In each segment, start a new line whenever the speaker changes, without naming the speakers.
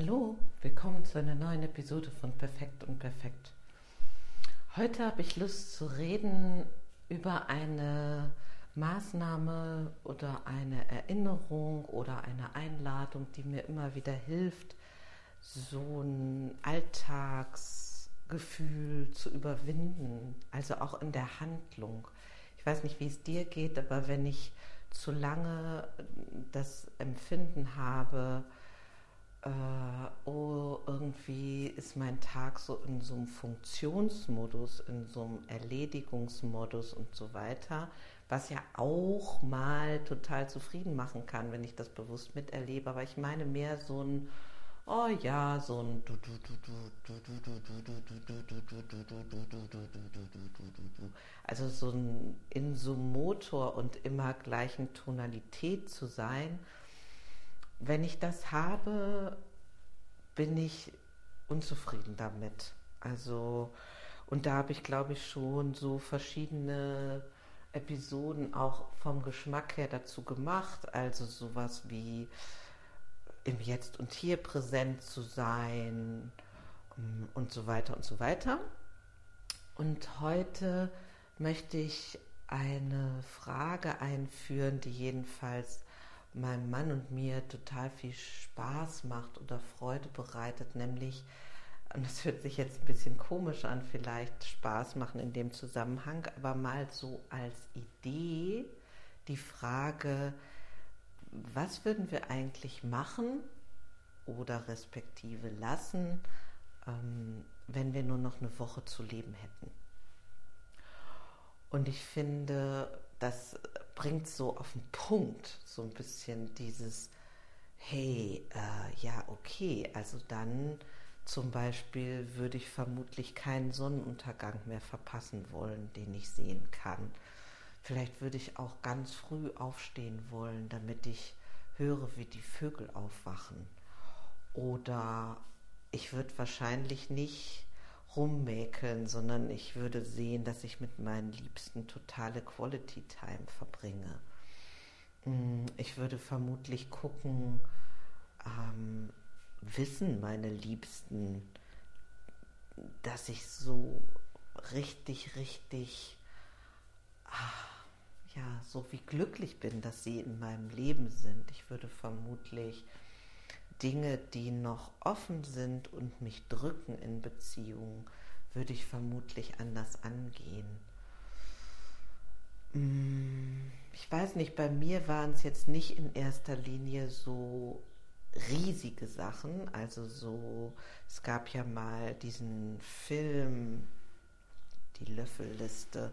Hallo, willkommen zu einer neuen Episode von Perfekt und Perfekt. Heute habe ich Lust zu reden über eine Maßnahme oder eine Erinnerung oder eine Einladung, die mir immer wieder hilft, so ein Alltagsgefühl zu überwinden, also auch in der Handlung. Ich weiß nicht, wie es dir geht, aber wenn ich zu lange das Empfinden habe, äh, oh, irgendwie ist mein Tag so in so einem Funktionsmodus, in so einem Erledigungsmodus und so weiter, was ja auch mal total zufrieden machen kann, wenn ich das bewusst miterlebe. Aber ich meine mehr so ein, oh ja, so ein also so ein in so Motor und immer gleichen Tonalität zu sein wenn ich das habe, bin ich unzufrieden damit. Also, und da habe ich, glaube ich, schon so verschiedene Episoden auch vom Geschmack her dazu gemacht. Also sowas wie im Jetzt und Hier präsent zu sein mm, und so weiter und so weiter. Und heute möchte ich eine Frage einführen, die jedenfalls meinem Mann und mir total viel Spaß macht oder Freude bereitet, nämlich, und das hört sich jetzt ein bisschen komisch an, vielleicht Spaß machen in dem Zusammenhang, aber mal so als Idee die Frage, was würden wir eigentlich machen oder respektive lassen, ähm, wenn wir nur noch eine Woche zu leben hätten. Und ich finde, das bringt so auf den Punkt so ein bisschen dieses, hey, äh, ja, okay, also dann zum Beispiel würde ich vermutlich keinen Sonnenuntergang mehr verpassen wollen, den ich sehen kann. Vielleicht würde ich auch ganz früh aufstehen wollen, damit ich höre, wie die Vögel aufwachen. Oder ich würde wahrscheinlich nicht rummäkeln, sondern ich würde sehen, dass ich mit meinen Liebsten totale Quality Time verbringe. Mm, ich würde vermutlich gucken, ähm, wissen meine Liebsten, dass ich so richtig, richtig, ach, ja, so wie glücklich bin, dass sie in meinem Leben sind. Ich würde vermutlich Dinge, die noch offen sind und mich drücken in Beziehungen, würde ich vermutlich anders angehen. Mm, ich weiß nicht, bei mir waren es jetzt nicht in erster Linie so riesige Sachen, also so, es gab ja mal diesen Film, die Löffelliste,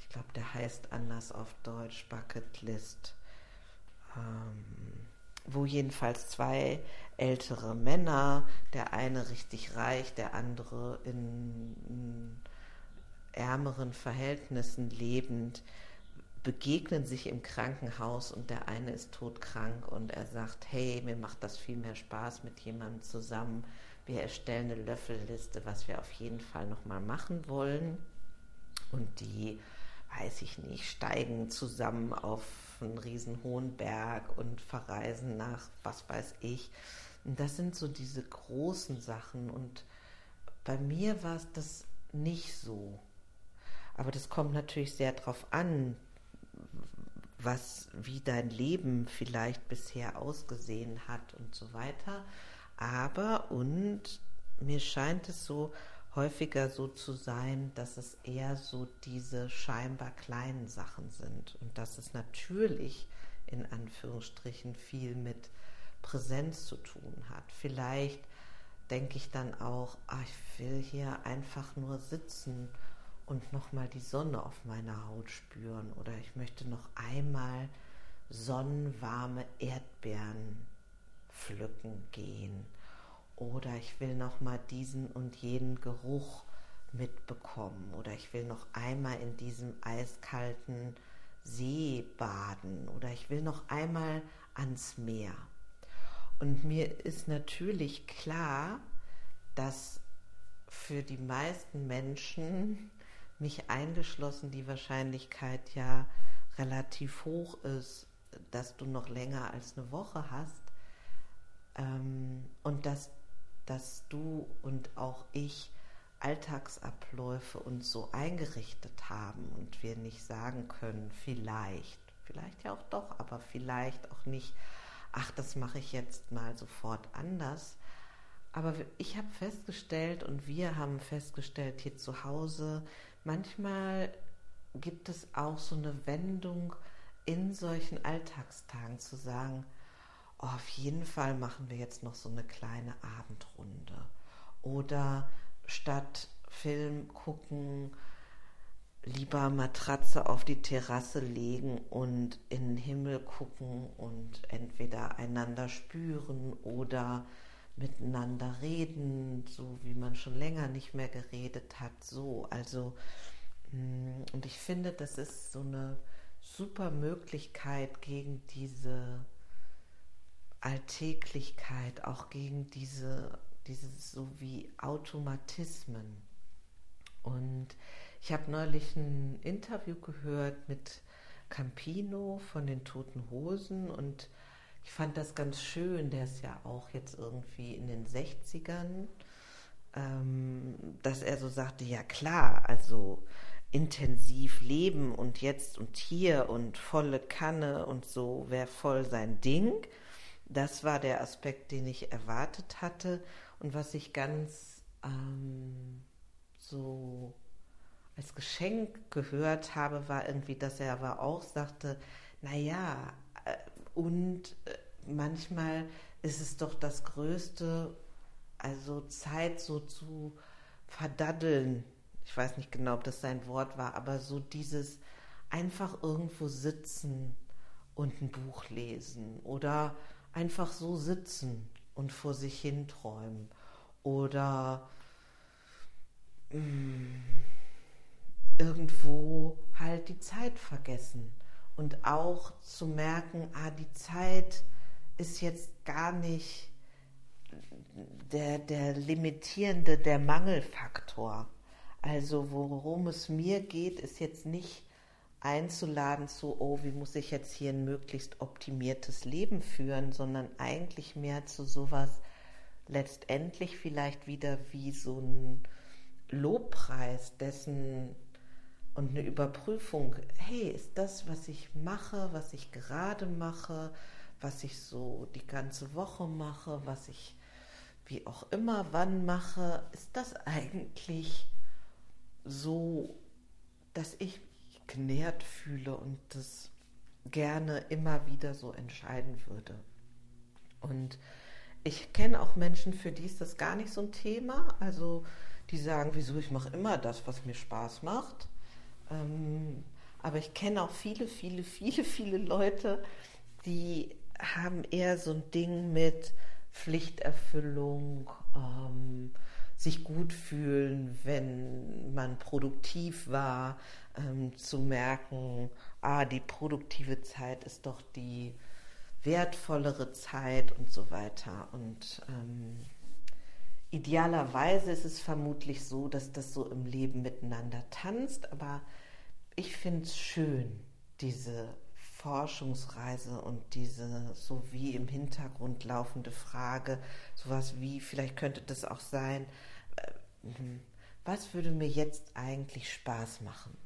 ich glaube, der heißt anders auf Deutsch, Bucket List. Ähm, wo jedenfalls zwei ältere Männer, der eine richtig reich, der andere in, in ärmeren Verhältnissen lebend, begegnen sich im Krankenhaus und der eine ist todkrank und er sagt, hey, mir macht das viel mehr Spaß mit jemandem zusammen. Wir erstellen eine Löffelliste, was wir auf jeden Fall nochmal machen wollen. Und die, weiß ich nicht, steigen zusammen auf einen riesen hohen Berg und verreisen nach was weiß ich. Und das sind so diese großen Sachen. Und bei mir war es das nicht so. Aber das kommt natürlich sehr darauf an, was, wie dein Leben vielleicht bisher ausgesehen hat und so weiter. Aber und mir scheint es so, häufiger so zu sein, dass es eher so diese scheinbar kleinen Sachen sind. Und dass es natürlich in Anführungsstrichen viel mit Präsenz zu tun hat. Vielleicht denke ich dann auch, ach, ich will hier einfach nur sitzen und nochmal die Sonne auf meiner Haut spüren. Oder ich möchte noch einmal sonnenwarme Erdbeeren pflücken gehen oder ich will noch mal diesen und jenen Geruch mitbekommen oder ich will noch einmal in diesem eiskalten See baden oder ich will noch einmal ans Meer. Und mir ist natürlich klar, dass für die meisten Menschen, mich eingeschlossen, die Wahrscheinlichkeit ja relativ hoch ist, dass du noch länger als eine Woche hast, ähm, und dass, dass du und auch ich Alltagsabläufe uns so eingerichtet haben und wir nicht sagen können, vielleicht, vielleicht ja auch doch, aber vielleicht auch nicht, ach, das mache ich jetzt mal sofort anders. Aber ich habe festgestellt und wir haben festgestellt hier zu Hause, manchmal gibt es auch so eine Wendung in solchen Alltagstagen zu sagen, oh, auf jeden Fall machen wir jetzt noch so eine kleine Abendrunde. Oder statt Film gucken, lieber Matratze auf die Terrasse legen und in den Himmel gucken und entweder einander spüren oder miteinander reden, so wie man schon länger nicht mehr geredet hat, so. Also, mm, und ich finde, das ist so eine super Möglichkeit gegen diese Alltäglichkeit, auch gegen diese, diese so wie Automatismen. Und ich habe neulich ein Interview gehört mit Campino von den Toten Hosen und ich fand das ganz schön, der ist ja auch jetzt irgendwie in den 60ern, ähm, dass er so sagte, ja klar, also intensiv leben und jetzt und hier und volle Kanne und so wäre voll sein Ding. Das war der Aspekt, den ich erwartet hatte und was ich ganz ähm, so als Geschenk gehört habe, war irgendwie, dass er aber auch sagte, naja, äh, und äh, manchmal ist es doch das Größte, also Zeit so zu verdaddeln. Ich weiß nicht genau, ob das sein Wort war, aber so dieses einfach irgendwo sitzen und ein Buch lesen oder einfach so sitzen und vor sich hin träumen oder mm, irgendwo halt die Zeit vergessen und auch zu merken, ah, die Zeit ist jetzt gar nicht der, der limitierende, der Mangelfaktor. Also worum es mir geht, ist jetzt nicht einzuladen zu, oh, wie muss ich jetzt hier ein möglichst optimiertes Leben führen, sondern eigentlich mehr zu sowas letztendlich vielleicht wieder wie so ein Lobpreis dessen und eine Überprüfung, hey, ist das, was ich mache, was ich gerade mache, was ich so die ganze Woche mache, was ich wie auch immer wann mache, ist das eigentlich so, dass ich genährt fühle und das gerne immer wieder so entscheiden würde. Und ich kenne auch Menschen, für die ist das gar nicht so ein Thema. Also die sagen, wieso, ich mache immer das, was mir Spaß macht. Ähm, aber ich kenne auch viele, viele, viele, viele Leute, die haben eher so ein Ding mit Pflichterfüllung, ähm, sich gut fühlen, wenn man produktiv war, ähm, zu merken, ah, die produktive Zeit ist doch die wertvollere Zeit und so weiter. Und ähm, idealerweise ist es vermutlich so, dass das so im Leben miteinander tanzt, aber ich finde es schön, diese Forschungsreise und diese so wie im Hintergrund laufende Frage, sowas wie, vielleicht könnte das auch sein, was würde mir jetzt eigentlich Spaß machen?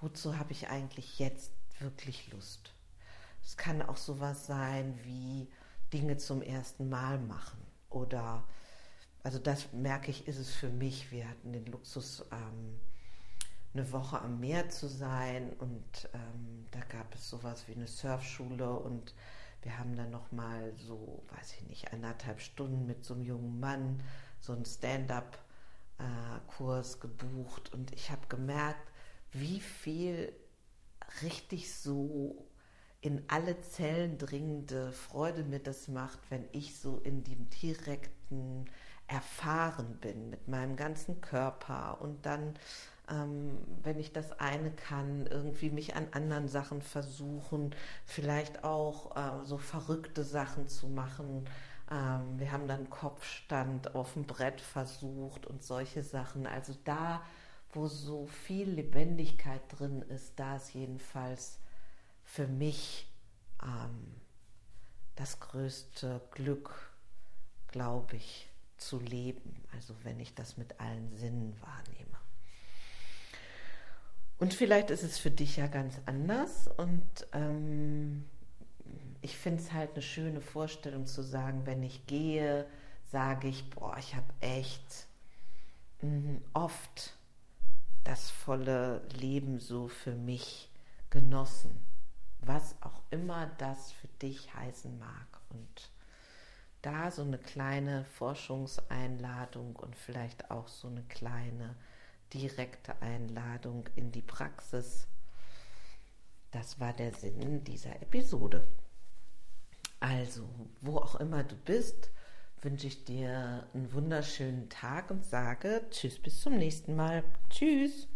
Wozu habe ich eigentlich jetzt wirklich Lust? Es kann auch sowas sein wie Dinge zum ersten Mal machen oder, also das merke ich, ist es für mich. Wir hatten den Luxus, ähm, eine Woche am Meer zu sein und ähm, da gab es sowas wie eine Surfschule und wir haben dann noch mal so, weiß ich nicht, eineinhalb Stunden mit so einem jungen Mann so einen Stand-up-Kurs gebucht und ich habe gemerkt, wie viel richtig so in alle Zellen dringende Freude mir das macht, wenn ich so in dem direkten Erfahren bin mit meinem ganzen Körper und dann ähm, wenn ich das eine kann, irgendwie mich an anderen Sachen versuchen, vielleicht auch äh, so verrückte Sachen zu machen. Ähm, wir haben dann Kopfstand auf dem Brett versucht und solche Sachen. Also da, wo so viel Lebendigkeit drin ist, da ist jedenfalls für mich ähm, das größte Glück, glaube ich, zu leben. Also wenn ich das mit allen Sinnen wahrnehme. Und vielleicht ist es für dich ja ganz anders. Und ähm, ich finde es halt eine schöne Vorstellung zu sagen, wenn ich gehe, sage ich, boah, ich habe echt mh, oft das volle Leben so für mich genossen. Was auch immer das für dich heißen mag. Und da so eine kleine Forschungseinladung und vielleicht auch so eine kleine direkte Einladung in die Praxis. Das war der Sinn dieser Episode. Also, wo auch immer du bist, wünsche ich dir einen wunderschönen Tag und sage Tschüss bis zum nächsten Mal. Tschüss.